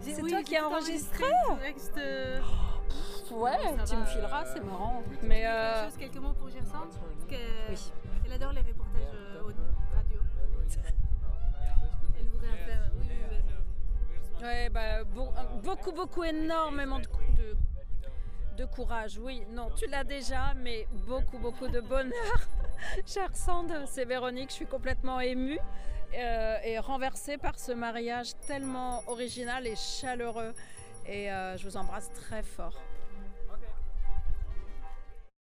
C'est oui, toi qui as enregistré je te- Ouais, ça tu va, me fileras, euh, c'est marrant. Tu Mais euh, chose, quelques mots pour Parce que- Oui. Elle adore les reportages euh, audio, radio. Elle voudrait en faire. Oui, oui. Ouais, bah, beau- beaucoup, beaucoup, énormément de, de, de courage. Oui, non, tu l'as déjà, mais beaucoup, beaucoup de bonheur. Chère Sand, c'est Véronique, je suis complètement émue euh, et renversée par ce mariage tellement original et chaleureux. Et euh, je vous embrasse très fort.